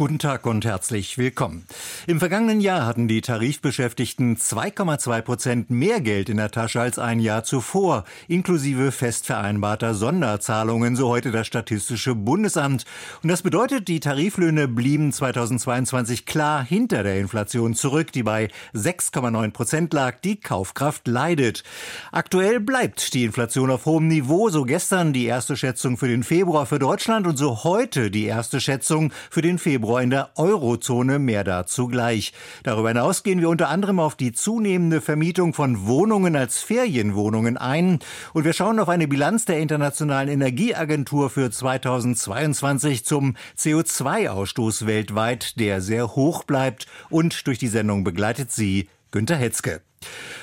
Guten Tag und herzlich willkommen. Im vergangenen Jahr hatten die Tarifbeschäftigten 2,2 Prozent mehr Geld in der Tasche als ein Jahr zuvor, inklusive fest vereinbarter Sonderzahlungen, so heute das Statistische Bundesamt. Und das bedeutet, die Tariflöhne blieben 2022 klar hinter der Inflation zurück, die bei 6,9 Prozent lag. Die Kaufkraft leidet. Aktuell bleibt die Inflation auf hohem Niveau, so gestern die erste Schätzung für den Februar für Deutschland und so heute die erste Schätzung für den Februar Februar in der Eurozone. Mehr dazu gleich. Darüber hinaus gehen wir unter anderem auf die zunehmende Vermietung von Wohnungen als Ferienwohnungen ein. Und wir schauen auf eine Bilanz der Internationalen Energieagentur für 2022 zum CO2-Ausstoß weltweit, der sehr hoch bleibt. Und durch die Sendung begleitet sie Günter Hetzke.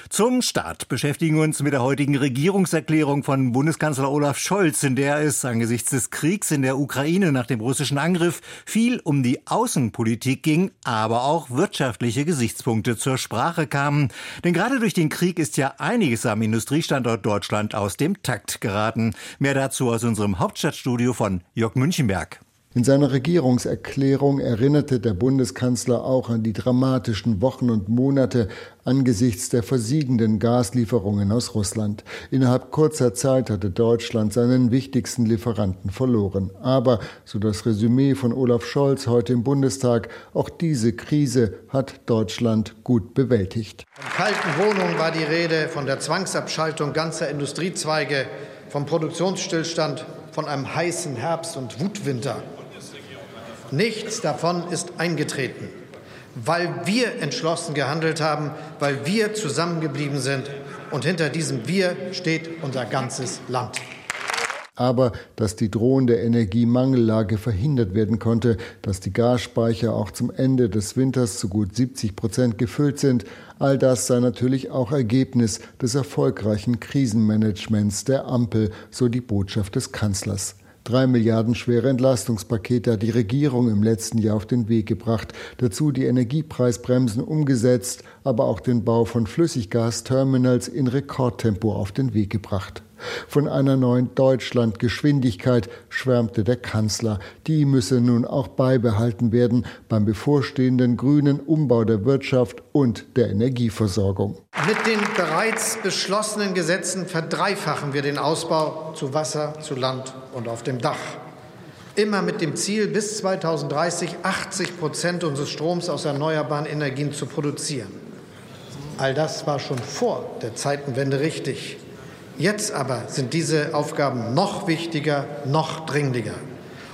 Zum Start beschäftigen wir uns mit der heutigen Regierungserklärung von Bundeskanzler Olaf Scholz, in der es angesichts des Kriegs in der Ukraine nach dem russischen Angriff viel um die Außenpolitik ging, aber auch wirtschaftliche Gesichtspunkte zur Sprache kamen. Denn gerade durch den Krieg ist ja einiges am Industriestandort Deutschland aus dem Takt geraten. Mehr dazu aus unserem Hauptstadtstudio von Jörg Münchenberg. In seiner Regierungserklärung erinnerte der Bundeskanzler auch an die dramatischen Wochen und Monate angesichts der versiegenden Gaslieferungen aus Russland. Innerhalb kurzer Zeit hatte Deutschland seinen wichtigsten Lieferanten verloren. Aber, so das Resümee von Olaf Scholz heute im Bundestag, auch diese Krise hat Deutschland gut bewältigt. Von kalten Wohnungen war die Rede, von der Zwangsabschaltung ganzer Industriezweige, vom Produktionsstillstand, von einem heißen Herbst und Wutwinter. Nichts davon ist eingetreten, weil wir entschlossen gehandelt haben, weil wir zusammengeblieben sind. Und hinter diesem Wir steht unser ganzes Land. Aber dass die drohende Energiemangellage verhindert werden konnte, dass die Gasspeicher auch zum Ende des Winters zu gut 70 Prozent gefüllt sind, all das sei natürlich auch Ergebnis des erfolgreichen Krisenmanagements der Ampel, so die Botschaft des Kanzlers. Drei Milliarden schwere Entlastungspakete hat die Regierung im letzten Jahr auf den Weg gebracht. Dazu die Energiepreisbremsen umgesetzt, aber auch den Bau von Flüssiggasterminals in Rekordtempo auf den Weg gebracht. Von einer neuen Deutschlandgeschwindigkeit schwärmte der Kanzler. Die müsse nun auch beibehalten werden beim bevorstehenden grünen Umbau der Wirtschaft und der Energieversorgung. Mit den bereits beschlossenen Gesetzen verdreifachen wir den Ausbau zu Wasser, zu Land und auf dem Dach. Immer mit dem Ziel, bis 2030 80 Prozent unseres Stroms aus erneuerbaren Energien zu produzieren. All das war schon vor der Zeitenwende richtig. Jetzt aber sind diese Aufgaben noch wichtiger, noch dringlicher.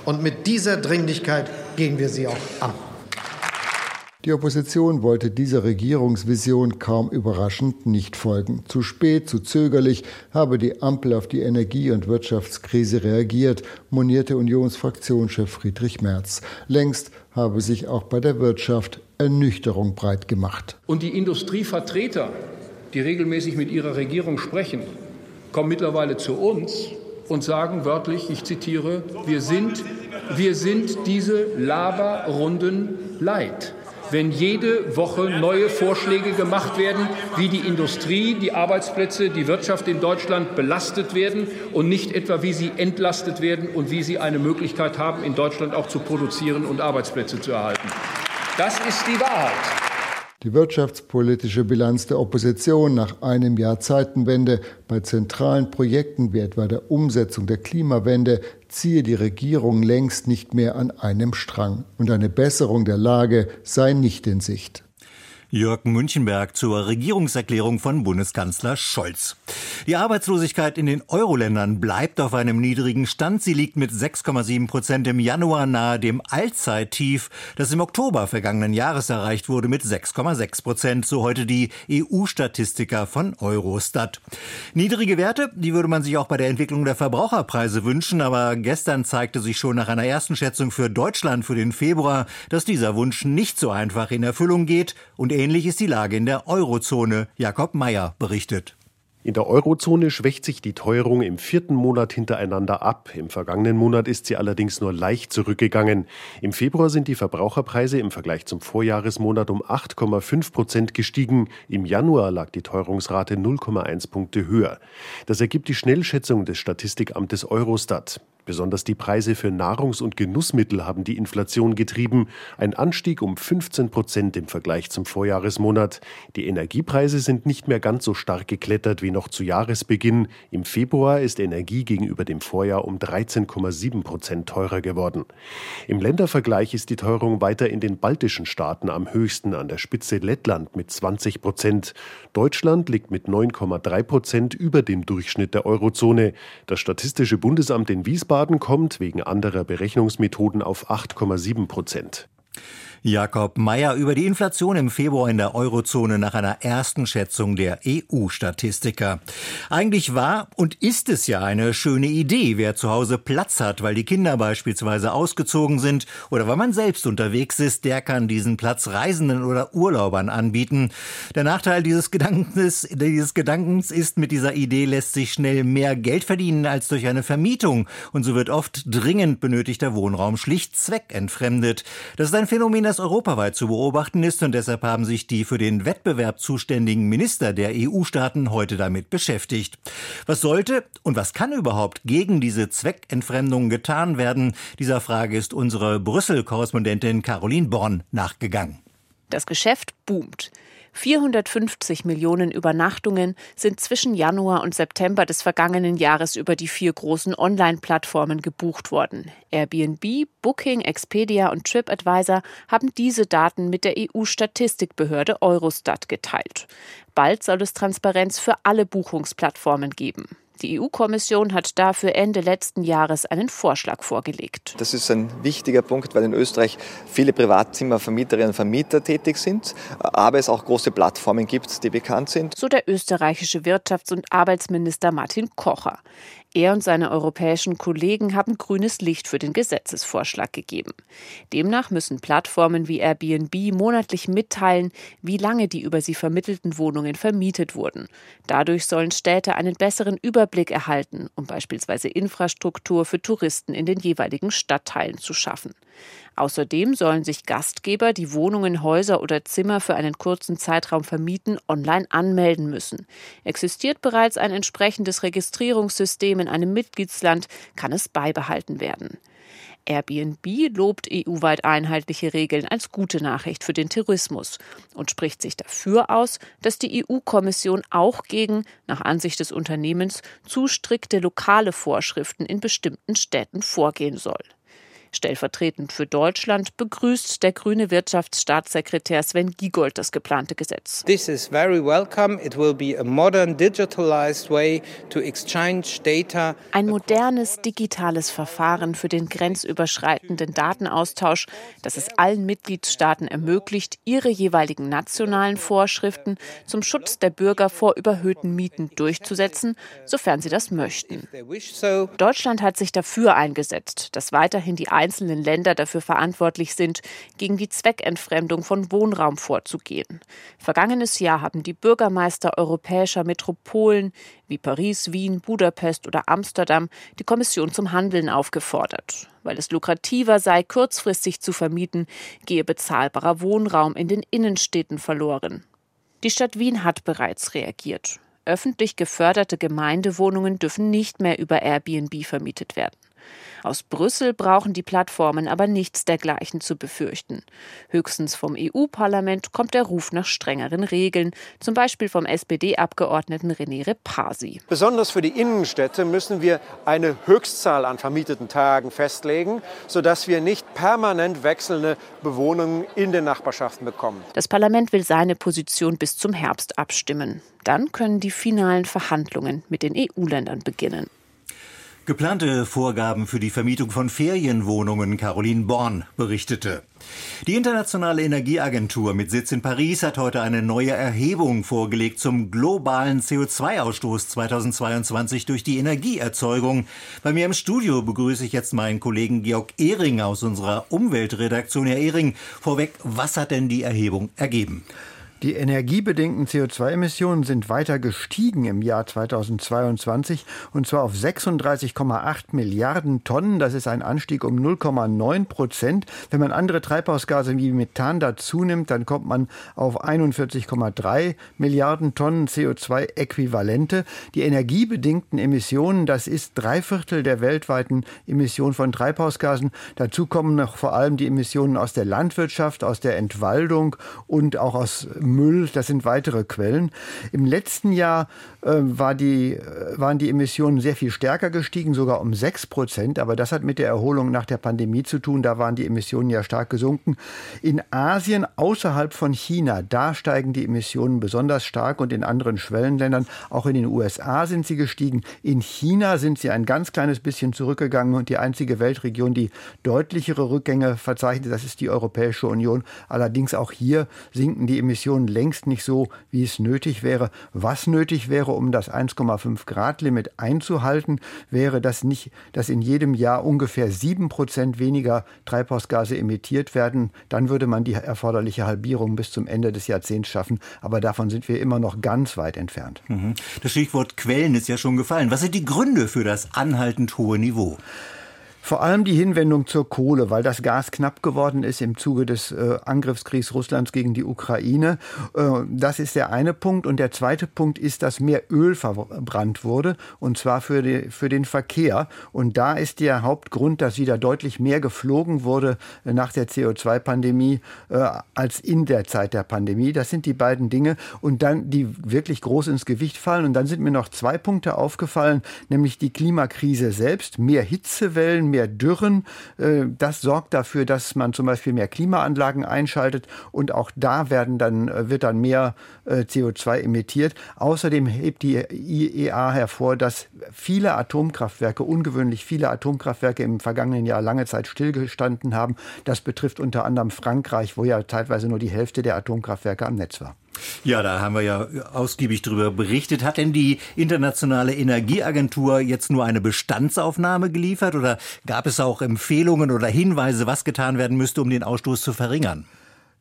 Und mit dieser Dringlichkeit gehen wir sie auch an. Die Opposition wollte dieser Regierungsvision kaum überraschend nicht folgen. Zu spät, zu zögerlich habe die Ampel auf die Energie- und Wirtschaftskrise reagiert, monierte Unionsfraktionschef Friedrich Merz. Längst habe sich auch bei der Wirtschaft Ernüchterung breit gemacht. Und die Industrievertreter, die regelmäßig mit ihrer Regierung sprechen, kommen mittlerweile zu uns und sagen wörtlich, ich zitiere, wir sind, wir sind diese Laberrunden leid. Wenn jede Woche neue Vorschläge gemacht werden, wie die Industrie, die Arbeitsplätze, die Wirtschaft in Deutschland belastet werden und nicht etwa, wie sie entlastet werden und wie sie eine Möglichkeit haben, in Deutschland auch zu produzieren und Arbeitsplätze zu erhalten. Das ist die Wahrheit. Die wirtschaftspolitische Bilanz der Opposition nach einem Jahr Zeitenwende bei zentralen Projekten wie etwa der Umsetzung der Klimawende ziehe die Regierung längst nicht mehr an einem Strang und eine Besserung der Lage sei nicht in Sicht. Jörg Münchenberg zur Regierungserklärung von Bundeskanzler Scholz. Die Arbeitslosigkeit in den Euro-Ländern bleibt auf einem niedrigen Stand. Sie liegt mit 6,7 Prozent im Januar nahe dem Allzeittief, das im Oktober vergangenen Jahres erreicht wurde mit 6,6 Prozent, so heute die EU-Statistiker von Eurostat. Niedrige Werte, die würde man sich auch bei der Entwicklung der Verbraucherpreise wünschen, aber gestern zeigte sich schon nach einer ersten Schätzung für Deutschland für den Februar, dass dieser Wunsch nicht so einfach in Erfüllung geht und ähnlich ist die Lage in der Eurozone. Jakob Mayer berichtet. In der Eurozone schwächt sich die Teuerung im vierten Monat hintereinander ab. Im vergangenen Monat ist sie allerdings nur leicht zurückgegangen. Im Februar sind die Verbraucherpreise im Vergleich zum Vorjahresmonat um 8,5 Prozent gestiegen. Im Januar lag die Teuerungsrate 0,1 Punkte höher. Das ergibt die Schnellschätzung des Statistikamtes Eurostat. Besonders die Preise für Nahrungs- und Genussmittel haben die Inflation getrieben, ein Anstieg um 15 Prozent im Vergleich zum Vorjahresmonat. Die Energiepreise sind nicht mehr ganz so stark geklettert wie noch zu Jahresbeginn. Im Februar ist Energie gegenüber dem Vorjahr um 13,7 Prozent teurer geworden. Im Ländervergleich ist die Teuerung weiter in den baltischen Staaten am höchsten, an der Spitze Lettland mit 20 Prozent. Deutschland liegt mit 9,3 Prozent über dem Durchschnitt der Eurozone. Das Statistische Bundesamt in Wiesbaden Wiesbaden kommt wegen anderer Berechnungsmethoden auf 8,7 Prozent. Jakob Mayer über die Inflation im Februar in der Eurozone nach einer ersten Schätzung der EU-Statistiker. Eigentlich war und ist es ja eine schöne Idee, wer zu Hause Platz hat, weil die Kinder beispielsweise ausgezogen sind oder weil man selbst unterwegs ist, der kann diesen Platz Reisenden oder Urlaubern anbieten. Der Nachteil dieses Gedankens, dieses Gedankens ist, mit dieser Idee lässt sich schnell mehr Geld verdienen als durch eine Vermietung und so wird oft dringend benötigter Wohnraum schlicht zweckentfremdet. Das ist ein Phänomen, das europaweit zu beobachten ist und deshalb haben sich die für den Wettbewerb zuständigen Minister der EU-Staaten heute damit beschäftigt. Was sollte und was kann überhaupt gegen diese Zweckentfremdung getan werden? Dieser Frage ist unsere Brüssel-Korrespondentin Caroline Born nachgegangen. Das Geschäft boomt. 450 Millionen Übernachtungen sind zwischen Januar und September des vergangenen Jahres über die vier großen Online-Plattformen gebucht worden. Airbnb, Booking, Expedia und TripAdvisor haben diese Daten mit der EU-Statistikbehörde Eurostat geteilt. Bald soll es Transparenz für alle Buchungsplattformen geben. Die EU-Kommission hat dafür Ende letzten Jahres einen Vorschlag vorgelegt. Das ist ein wichtiger Punkt, weil in Österreich viele Privatzimmervermieterinnen und Vermieter tätig sind, aber es auch große Plattformen gibt, die bekannt sind. So der österreichische Wirtschafts- und Arbeitsminister Martin Kocher. Er und seine europäischen Kollegen haben grünes Licht für den Gesetzesvorschlag gegeben. Demnach müssen Plattformen wie Airbnb monatlich mitteilen, wie lange die über sie vermittelten Wohnungen vermietet wurden. Dadurch sollen Städte einen besseren Überblick erhalten, um beispielsweise Infrastruktur für Touristen in den jeweiligen Stadtteilen zu schaffen. Außerdem sollen sich Gastgeber, die Wohnungen, Häuser oder Zimmer für einen kurzen Zeitraum vermieten, online anmelden müssen. Existiert bereits ein entsprechendes Registrierungssystem in einem Mitgliedsland, kann es beibehalten werden. Airbnb lobt EU-weit einheitliche Regeln als gute Nachricht für den Tourismus und spricht sich dafür aus, dass die EU-Kommission auch gegen, nach Ansicht des Unternehmens, zu strikte lokale Vorschriften in bestimmten Städten vorgehen soll. Stellvertretend für Deutschland begrüßt der grüne Wirtschaftsstaatssekretär Sven Giegold das geplante Gesetz. This is very welcome. It will be a modern digitalized way to exchange data. Ein modernes digitales Verfahren für den grenzüberschreitenden Datenaustausch, das es allen Mitgliedstaaten ermöglicht, ihre jeweiligen nationalen Vorschriften zum Schutz der Bürger vor überhöhten Mieten durchzusetzen, sofern sie das möchten. Deutschland hat sich dafür eingesetzt, dass weiterhin die einzelnen Länder dafür verantwortlich sind, gegen die Zweckentfremdung von Wohnraum vorzugehen. Vergangenes Jahr haben die Bürgermeister europäischer Metropolen wie Paris, Wien, Budapest oder Amsterdam die Kommission zum Handeln aufgefordert. Weil es lukrativer sei, kurzfristig zu vermieten, gehe bezahlbarer Wohnraum in den Innenstädten verloren. Die Stadt Wien hat bereits reagiert. Öffentlich geförderte Gemeindewohnungen dürfen nicht mehr über Airbnb vermietet werden. Aus Brüssel brauchen die Plattformen aber nichts dergleichen zu befürchten. Höchstens vom EU-Parlament kommt der Ruf nach strengeren Regeln, zum Beispiel vom SPD-Abgeordneten René Repasi. Besonders für die Innenstädte müssen wir eine Höchstzahl an vermieteten Tagen festlegen, sodass wir nicht permanent wechselnde Bewohnungen in den Nachbarschaften bekommen. Das Parlament will seine Position bis zum Herbst abstimmen. Dann können die finalen Verhandlungen mit den EU-Ländern beginnen. Geplante Vorgaben für die Vermietung von Ferienwohnungen Caroline Born berichtete. Die Internationale Energieagentur mit Sitz in Paris hat heute eine neue Erhebung vorgelegt zum globalen CO2-Ausstoß 2022 durch die Energieerzeugung. Bei mir im Studio begrüße ich jetzt meinen Kollegen Georg Ehring aus unserer Umweltredaktion. Herr Ehring, vorweg, was hat denn die Erhebung ergeben? Die energiebedingten CO2-Emissionen sind weiter gestiegen im Jahr 2022 und zwar auf 36,8 Milliarden Tonnen. Das ist ein Anstieg um 0,9 Prozent. Wenn man andere Treibhausgase wie Methan dazu nimmt, dann kommt man auf 41,3 Milliarden Tonnen CO2-Äquivalente. Die energiebedingten Emissionen, das ist drei Viertel der weltweiten Emissionen von Treibhausgasen. Dazu kommen noch vor allem die Emissionen aus der Landwirtschaft, aus der Entwaldung und auch aus Müll, das sind weitere Quellen. Im letzten Jahr äh, war die, äh, waren die Emissionen sehr viel stärker gestiegen, sogar um 6 Prozent. Aber das hat mit der Erholung nach der Pandemie zu tun. Da waren die Emissionen ja stark gesunken. In Asien, außerhalb von China, da steigen die Emissionen besonders stark und in anderen Schwellenländern, auch in den USA sind sie gestiegen. In China sind sie ein ganz kleines bisschen zurückgegangen und die einzige Weltregion, die deutlichere Rückgänge verzeichnet, das ist die Europäische Union. Allerdings auch hier sinken die Emissionen Emissionen längst nicht so, wie es nötig wäre. Was nötig wäre, um das 1,5 Grad Limit einzuhalten, wäre, dass nicht, dass in jedem Jahr ungefähr sieben Prozent weniger Treibhausgase emittiert werden. Dann würde man die erforderliche Halbierung bis zum Ende des Jahrzehnts schaffen. Aber davon sind wir immer noch ganz weit entfernt. Mhm. Das Stichwort Quellen ist ja schon gefallen. Was sind die Gründe für das anhaltend hohe Niveau? Vor allem die Hinwendung zur Kohle, weil das Gas knapp geworden ist im Zuge des äh, Angriffskriegs Russlands gegen die Ukraine. Äh, das ist der eine Punkt. Und der zweite Punkt ist, dass mehr Öl verbrannt wurde, und zwar für, die, für den Verkehr. Und da ist der Hauptgrund, dass wieder deutlich mehr geflogen wurde nach der CO2-Pandemie äh, als in der Zeit der Pandemie. Das sind die beiden Dinge. Und dann, die wirklich groß ins Gewicht fallen. Und dann sind mir noch zwei Punkte aufgefallen, nämlich die Klimakrise selbst, mehr Hitzewellen, mehr Dürren. Äh, das sorgt dafür, dass man zum Beispiel mehr Klimaanlagen einschaltet und auch da werden dann, äh, wird dann mehr äh, CO2 emittiert. Außerdem hebt die IEA hervor, dass viele Atomkraftwerke, ungewöhnlich viele Atomkraftwerke im vergangenen Jahr lange Zeit stillgestanden haben. Das betrifft unter anderem Frankreich, wo ja teilweise nur die Hälfte der Atomkraftwerke am Netz war. Ja, da haben wir ja ausgiebig darüber berichtet. Hat denn die Internationale Energieagentur jetzt nur eine Bestandsaufnahme geliefert oder gab es auch Empfehlungen oder Hinweise, was getan werden müsste, um den Ausstoß zu verringern?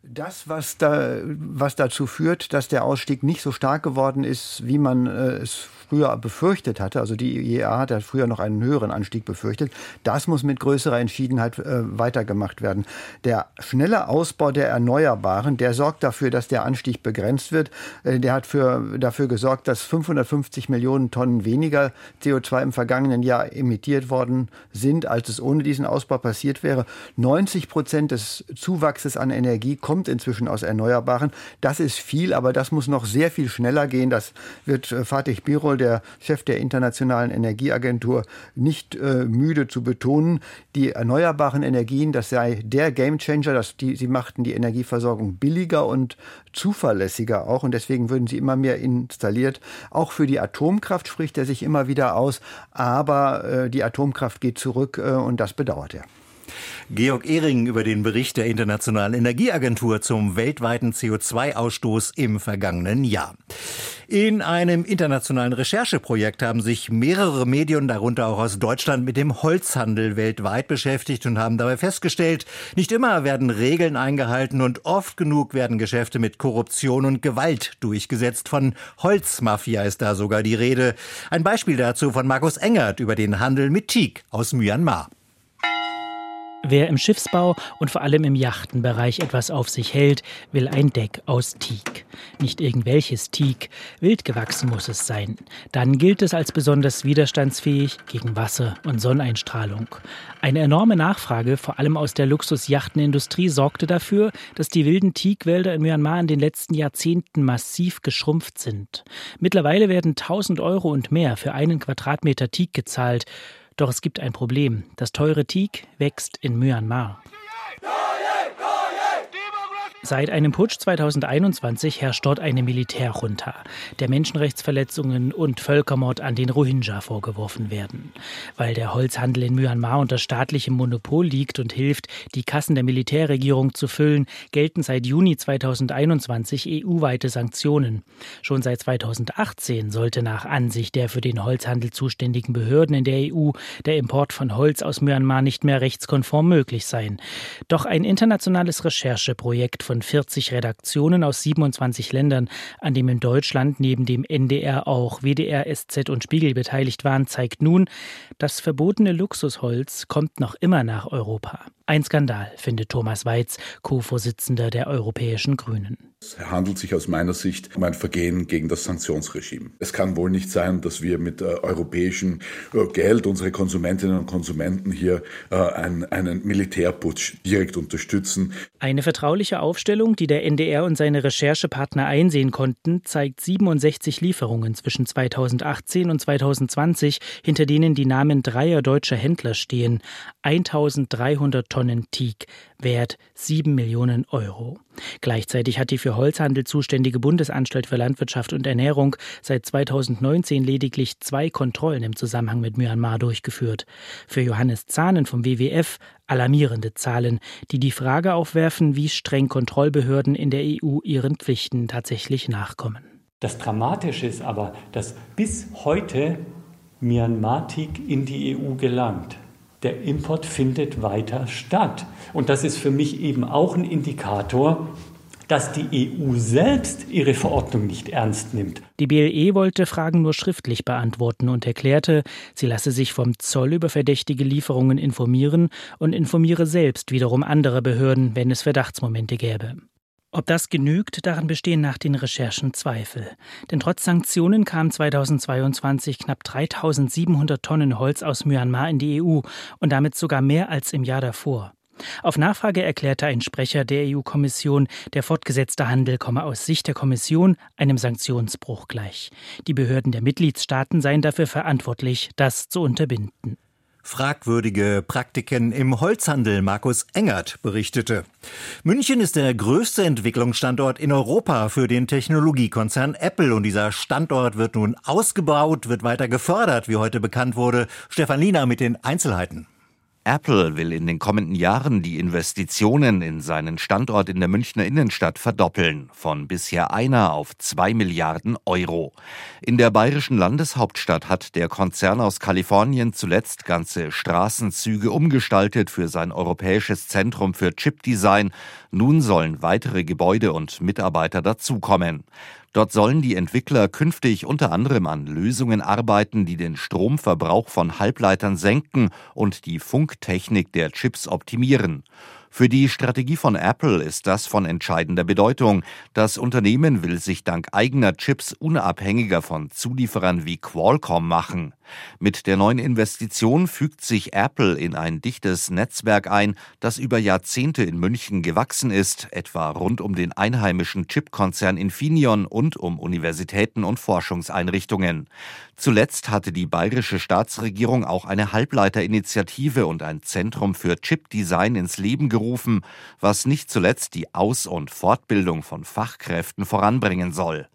Das, was, da, was dazu führt, dass der Ausstieg nicht so stark geworden ist, wie man äh, es früher befürchtet hatte, also die IEA hat ja früher noch einen höheren Anstieg befürchtet, das muss mit größerer Entschiedenheit äh, weitergemacht werden. Der schnelle Ausbau der Erneuerbaren, der sorgt dafür, dass der Anstieg begrenzt wird. Äh, der hat für, dafür gesorgt, dass 550 Millionen Tonnen weniger CO2 im vergangenen Jahr emittiert worden sind, als es ohne diesen Ausbau passiert wäre. 90 Prozent des Zuwachses an Energie kommt inzwischen aus Erneuerbaren. Das ist viel, aber das muss noch sehr viel schneller gehen. Das wird äh, Fatih Birol, der Chef der Internationalen Energieagentur, nicht äh, müde zu betonen. Die erneuerbaren Energien, das sei der Gamechanger, dass die, sie machten die Energieversorgung billiger und zuverlässiger auch und deswegen würden sie immer mehr installiert. Auch für die Atomkraft spricht er sich immer wieder aus, aber äh, die Atomkraft geht zurück äh, und das bedauert er. Georg Ehring über den Bericht der Internationalen Energieagentur zum weltweiten CO2-Ausstoß im vergangenen Jahr. In einem internationalen Rechercheprojekt haben sich mehrere Medien, darunter auch aus Deutschland, mit dem Holzhandel weltweit beschäftigt und haben dabei festgestellt, nicht immer werden Regeln eingehalten und oft genug werden Geschäfte mit Korruption und Gewalt durchgesetzt. Von Holzmafia ist da sogar die Rede. Ein Beispiel dazu von Markus Engert über den Handel mit Teak aus Myanmar. Wer im Schiffsbau und vor allem im Yachtenbereich etwas auf sich hält, will ein Deck aus Teak. Nicht irgendwelches Teak, wild gewachsen muss es sein. Dann gilt es als besonders widerstandsfähig gegen Wasser und Sonneneinstrahlung. Eine enorme Nachfrage, vor allem aus der Luxusjachtenindustrie, sorgte dafür, dass die wilden Teakwälder in Myanmar in den letzten Jahrzehnten massiv geschrumpft sind. Mittlerweile werden 1000 Euro und mehr für einen Quadratmeter Teak gezahlt. Doch es gibt ein Problem. Das teure Teak wächst in Myanmar. Seit einem Putsch 2021 herrscht dort eine Militärjunta, der Menschenrechtsverletzungen und Völkermord an den Rohingya vorgeworfen werden. Weil der Holzhandel in Myanmar unter staatlichem Monopol liegt und hilft, die Kassen der Militärregierung zu füllen, gelten seit Juni 2021 EU-weite Sanktionen. Schon seit 2018 sollte nach Ansicht der für den Holzhandel zuständigen Behörden in der EU der Import von Holz aus Myanmar nicht mehr rechtskonform möglich sein. Doch ein internationales Rechercheprojekt von von 40 Redaktionen aus 27 Ländern, an dem in Deutschland neben dem NDR auch WDR, SZ und Spiegel beteiligt waren, zeigt nun, das verbotene Luxusholz kommt noch immer nach Europa. Ein Skandal, findet Thomas Weiz, Co-Vorsitzender der Europäischen Grünen. Es handelt sich aus meiner Sicht um ein Vergehen gegen das Sanktionsregime. Es kann wohl nicht sein, dass wir mit äh, europäischem äh, Geld unsere Konsumentinnen und Konsumenten hier äh, einen, einen Militärputsch direkt unterstützen. Eine vertrauliche Aufstellung, die der NDR und seine Recherchepartner einsehen konnten, zeigt 67 Lieferungen zwischen 2018 und 2020, hinter denen die Namen dreier deutscher Händler stehen. 1300 Tonnen Teak, Wert 7 Millionen Euro. Gleichzeitig hat die für Holzhandel zuständige Bundesanstalt für Landwirtschaft und Ernährung seit 2019 lediglich zwei Kontrollen im Zusammenhang mit Myanmar durchgeführt. Für Johannes Zahnen vom WWF alarmierende Zahlen, die die Frage aufwerfen, wie streng Kontrollbehörden in der EU ihren Pflichten tatsächlich nachkommen. Das Dramatische ist aber, dass bis heute Myanmar-Teak in die EU gelangt der Import findet weiter statt. Und das ist für mich eben auch ein Indikator, dass die EU selbst ihre Verordnung nicht ernst nimmt. Die BLE wollte Fragen nur schriftlich beantworten und erklärte, sie lasse sich vom Zoll über verdächtige Lieferungen informieren und informiere selbst wiederum andere Behörden, wenn es Verdachtsmomente gäbe. Ob das genügt, daran bestehen nach den Recherchen Zweifel. Denn trotz Sanktionen kamen 2022 knapp 3700 Tonnen Holz aus Myanmar in die EU und damit sogar mehr als im Jahr davor. Auf Nachfrage erklärte ein Sprecher der EU-Kommission, der fortgesetzte Handel komme aus Sicht der Kommission einem Sanktionsbruch gleich. Die Behörden der Mitgliedstaaten seien dafür verantwortlich, das zu unterbinden. Fragwürdige Praktiken im Holzhandel, Markus Engert berichtete. München ist der größte Entwicklungsstandort in Europa für den Technologiekonzern Apple und dieser Standort wird nun ausgebaut, wird weiter gefördert, wie heute bekannt wurde. Stefan Liener mit den Einzelheiten. Apple will in den kommenden Jahren die Investitionen in seinen Standort in der Münchner Innenstadt verdoppeln, von bisher einer auf zwei Milliarden Euro. In der bayerischen Landeshauptstadt hat der Konzern aus Kalifornien zuletzt ganze Straßenzüge umgestaltet für sein europäisches Zentrum für Chipdesign. Nun sollen weitere Gebäude und Mitarbeiter dazukommen. Dort sollen die Entwickler künftig unter anderem an Lösungen arbeiten, die den Stromverbrauch von Halbleitern senken und die Funktechnik der Chips optimieren. Für die Strategie von Apple ist das von entscheidender Bedeutung. Das Unternehmen will sich dank eigener Chips unabhängiger von Zulieferern wie Qualcomm machen. Mit der neuen Investition fügt sich Apple in ein dichtes Netzwerk ein, das über Jahrzehnte in München gewachsen ist, etwa rund um den einheimischen Chipkonzern Infineon und um Universitäten und Forschungseinrichtungen. Zuletzt hatte die bayerische Staatsregierung auch eine Halbleiterinitiative und ein Zentrum für Chipdesign ins Leben gerufen, was nicht zuletzt die Aus- und Fortbildung von Fachkräften voranbringen soll.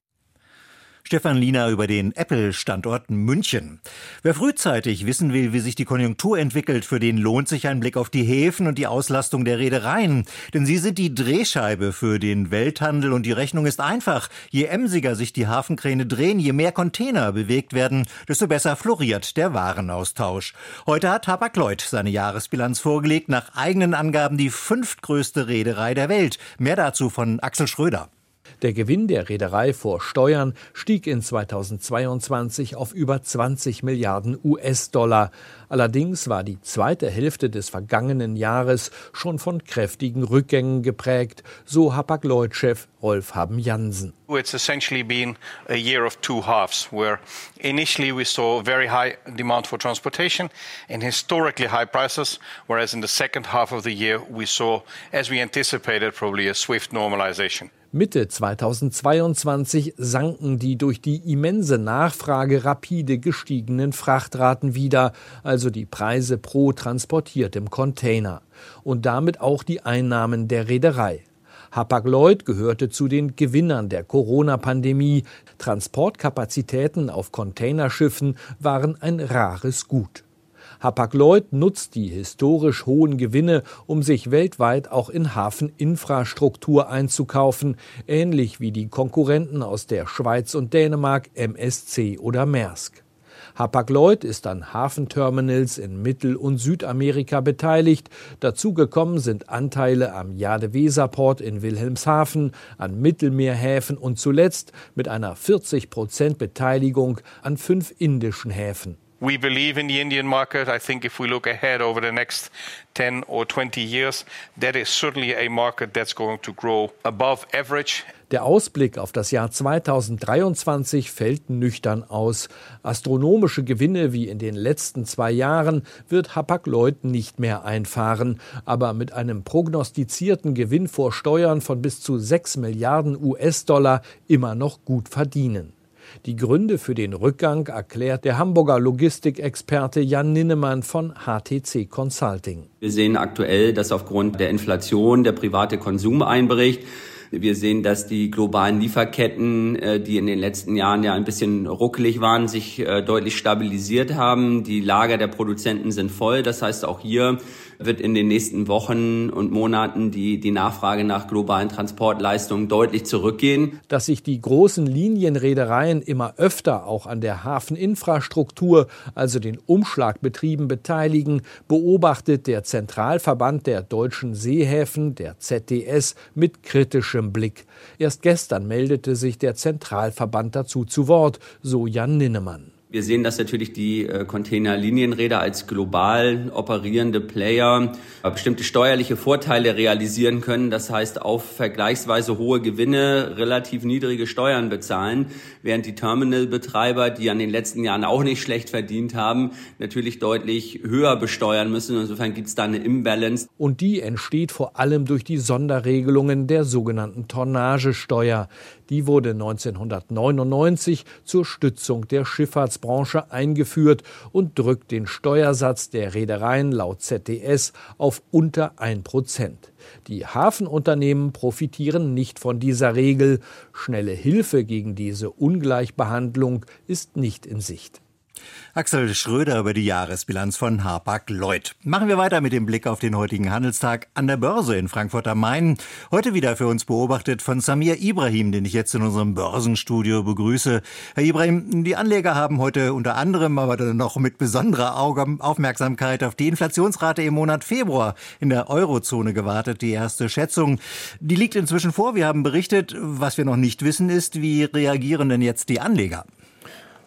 Stefan Liener über den Apple-Standort München. Wer frühzeitig wissen will, wie sich die Konjunktur entwickelt, für den lohnt sich ein Blick auf die Häfen und die Auslastung der Reedereien. Denn sie sind die Drehscheibe für den Welthandel und die Rechnung ist einfach. Je emsiger sich die Hafenkräne drehen, je mehr Container bewegt werden, desto besser floriert der Warenaustausch. Heute hat Hapag-Lloyd seine Jahresbilanz vorgelegt, nach eigenen Angaben die fünftgrößte Reederei der Welt. Mehr dazu von Axel Schröder. Der Gewinn der Reederei vor Steuern stieg in 2022 auf über 20 Milliarden US-Dollar. Allerdings war die zweite Hälfte des vergangenen Jahres schon von kräftigen Rückgängen geprägt, so Hapag-Lloyd-Chef Rolf Haben Jansen. It's essentially been a year of two halves, where initially we saw very high demand for transportation and historically high prices, whereas in the second half of the year we saw, as we anticipated, probably a swift normalization. Mitte 2022 sanken die durch die immense Nachfrage rapide gestiegenen Frachtraten wieder, also die Preise pro transportiertem Container und damit auch die Einnahmen der Reederei. Hapag-Lloyd gehörte zu den Gewinnern der Corona-Pandemie. Transportkapazitäten auf Containerschiffen waren ein rares Gut. Hapag-Lloyd nutzt die historisch hohen Gewinne, um sich weltweit auch in Hafeninfrastruktur einzukaufen, ähnlich wie die Konkurrenten aus der Schweiz und Dänemark MSC oder Maersk. Hapag-Lloyd ist an Hafenterminals in Mittel- und Südamerika beteiligt. Dazu gekommen sind Anteile am Jade-Weser-Port in Wilhelmshaven, an Mittelmeerhäfen und zuletzt mit einer 40 Prozent Beteiligung an fünf indischen Häfen. We believe in the Indian market. I think if we look ahead over the next 10 or 20 years, that is certainly a market that's going to grow above average. Der Ausblick auf das Jahr 2023 fällt nüchtern aus. Astronomische Gewinne wie in den letzten zwei Jahren wird Hapag-Lloyd nicht mehr einfahren, aber mit einem prognostizierten Gewinn vor Steuern von bis zu 6 Milliarden US-Dollar immer noch gut verdienen. Die Gründe für den Rückgang erklärt der Hamburger Logistikexperte Jan Ninnemann von HTC Consulting. Wir sehen aktuell, dass aufgrund der Inflation der private Konsum einbricht. Wir sehen, dass die globalen Lieferketten, äh, die in den letzten Jahren ja ein bisschen ruckelig waren, sich äh, deutlich stabilisiert haben. Die Lager der Produzenten sind voll. Das heißt, auch hier wird in den nächsten Wochen und Monaten die, die Nachfrage nach globalen Transportleistungen deutlich zurückgehen. Dass sich die großen Linienreedereien immer öfter auch an der Hafeninfrastruktur, also den Umschlagbetrieben beteiligen, beobachtet der Zentralverband der deutschen Seehäfen, der ZDS, mit kritischem Blick. Erst gestern meldete sich der Zentralverband dazu zu Wort, so Jan Ninnemann. Wir sehen, dass natürlich die äh, Containerlinienräder als global operierende Player äh, bestimmte steuerliche Vorteile realisieren können. Das heißt, auf vergleichsweise hohe Gewinne relativ niedrige Steuern bezahlen, während die Terminalbetreiber, die an den letzten Jahren auch nicht schlecht verdient haben, natürlich deutlich höher besteuern müssen. Insofern gibt es da eine Imbalance. Und die entsteht vor allem durch die Sonderregelungen der sogenannten Tonnagesteuer. Die wurde 1999 zur Stützung der Schifffahrtsbranche eingeführt und drückt den Steuersatz der Reedereien laut ZDS auf unter 1 Prozent. Die Hafenunternehmen profitieren nicht von dieser Regel. Schnelle Hilfe gegen diese Ungleichbehandlung ist nicht in Sicht. Axel Schröder über die Jahresbilanz von Hapag-Lloyd. Machen wir weiter mit dem Blick auf den heutigen Handelstag an der Börse in Frankfurt am Main. Heute wieder für uns beobachtet von Samir Ibrahim, den ich jetzt in unserem Börsenstudio begrüße. Herr Ibrahim, die Anleger haben heute unter anderem, aber dann noch mit besonderer Aufmerksamkeit auf die Inflationsrate im Monat Februar in der Eurozone gewartet. Die erste Schätzung, die liegt inzwischen vor. Wir haben berichtet. Was wir noch nicht wissen ist, wie reagieren denn jetzt die Anleger?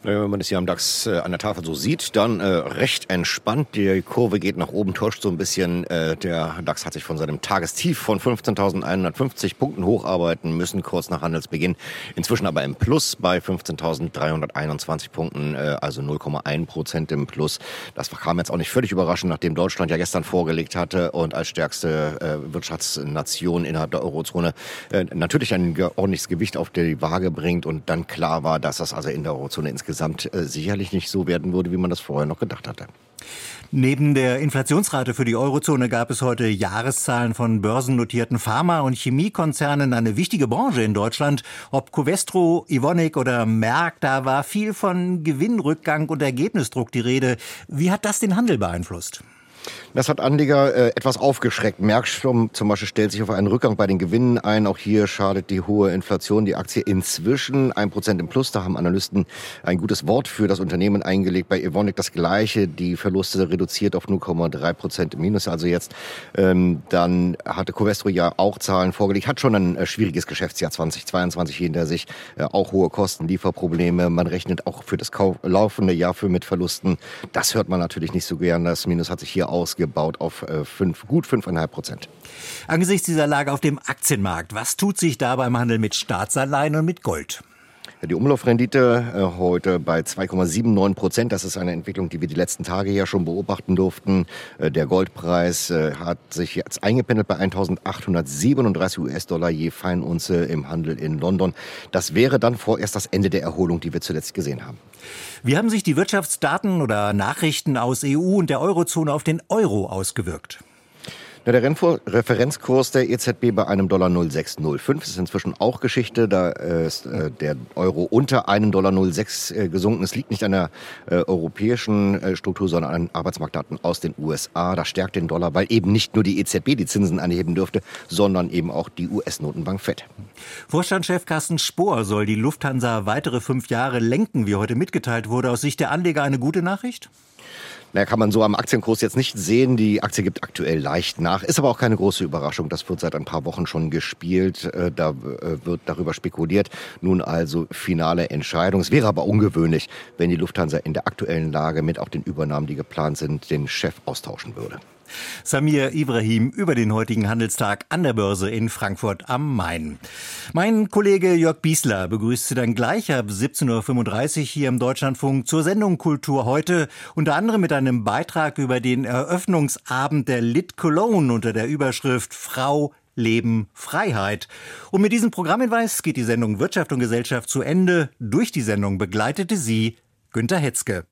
Wenn man es hier am DAX äh, an der Tafel so sieht, dann äh, recht entspannt. Die Kurve geht nach oben, täuscht so ein bisschen. Äh, der DAX hat sich von seinem Tagestief von 15.150 Punkten hocharbeiten müssen, kurz nach Handelsbeginn. Inzwischen aber im Plus bei 15.321 Punkten, äh, also 0,1 Prozent im Plus. Das kam jetzt auch nicht völlig überraschend, nachdem Deutschland ja gestern vorgelegt hatte und als stärkste äh, Wirtschaftsnation innerhalb der Eurozone äh, natürlich ein ordentliches Gewicht auf die Waage bringt und dann klar war, dass das also in der Eurozone insgesamt insgesamt äh, sicherlich nicht so werden würde, wie man das vorher noch gedacht hatte. Neben der Inflationsrate für die Eurozone gab es heute Jahreszahlen von börsennotierten Pharma- und Chemiekonzernen, eine wichtige Branche in Deutschland. Ob Covestro, Ivonik oder Merck, da war viel von Gewinnrückgang und Ergebnisdruck die Rede. Wie hat das den Handel beeinflusst? Das hat Anleger äh, etwas aufgeschreckt. Merkstrom zum Beispiel stellt sich auf einen Rückgang bei den Gewinnen ein. Auch hier schadet die hohe Inflation die Aktie inzwischen. Ein Prozent im Plus. Da haben Analysten ein gutes Wort für das Unternehmen eingelegt. Bei Evonik das Gleiche. Die Verluste reduziert auf 0,3 Prozent im Minus. Also jetzt, ähm, dann hatte Covestro ja auch Zahlen vorgelegt. Hat schon ein äh, schwieriges Geschäftsjahr 2022 hinter sich. Äh, auch hohe Kosten, Lieferprobleme. Man rechnet auch für das laufende Jahr für mit Verlusten. Das hört man natürlich nicht so gern. Das Minus hat sich hier ausgebaut auf äh, fünf, gut 5,5 Prozent. Angesichts dieser Lage auf dem Aktienmarkt, was tut sich da beim Handel mit Staatsanleihen und mit Gold? Die Umlaufrendite äh, heute bei 2,79 Prozent. Das ist eine Entwicklung, die wir die letzten Tage ja schon beobachten durften. Äh, der Goldpreis hat sich jetzt eingependelt bei 1.837 US-Dollar je Feinunze im Handel in London. Das wäre dann vorerst das Ende der Erholung, die wir zuletzt gesehen haben. Wie haben sich die Wirtschaftsdaten oder Nachrichten aus EU und der Eurozone auf den Euro ausgewirkt? Na, der Referenzkurs der EZB bei einem Dollar 0,605 ist inzwischen auch Geschichte. Da ist äh, der Euro unter einen Dollar 0,6 äh, gesunken. Es liegt nicht an der äh, europäischen äh, Struktur, sondern an Arbeitsmarktdaten aus den USA. Das stärkt den Dollar, weil eben nicht nur die EZB die Zinsen anheben dürfte, sondern eben auch die US-Notenbank FED. Vorstandschef Carsten Spohr soll die Lufthansa weitere fünf Jahre lenken, wie heute mitgeteilt wurde. Aus Sicht der Anleger eine gute Nachricht? Naja, kann man so am Aktienkurs jetzt nicht sehen. Die Aktie gibt aktuell leicht nach. Ist aber auch keine große Überraschung. Das wird seit ein paar Wochen schon gespielt. Äh, da äh, wird darüber spekuliert. Nun also finale Entscheidung. Es wäre aber ungewöhnlich, wenn die Lufthansa in der aktuellen Lage mit auch den Übernahmen, die geplant sind, den Chef austauschen würde. Samir Ibrahim über den heutigen Handelstag an der Börse in Frankfurt am Main. Mein Kollege Jörg Biesler begrüßt Sie dann gleich ab 17.35 Uhr hier im Deutschlandfunk zur Sendung Kultur heute, unter anderem mit einem Beitrag über den Eröffnungsabend der Lit Cologne unter der Überschrift Frau Leben, Freiheit. Und mit diesem Programmhinweis geht die Sendung Wirtschaft und Gesellschaft zu Ende. Durch die Sendung begleitete sie Günter Hetzke.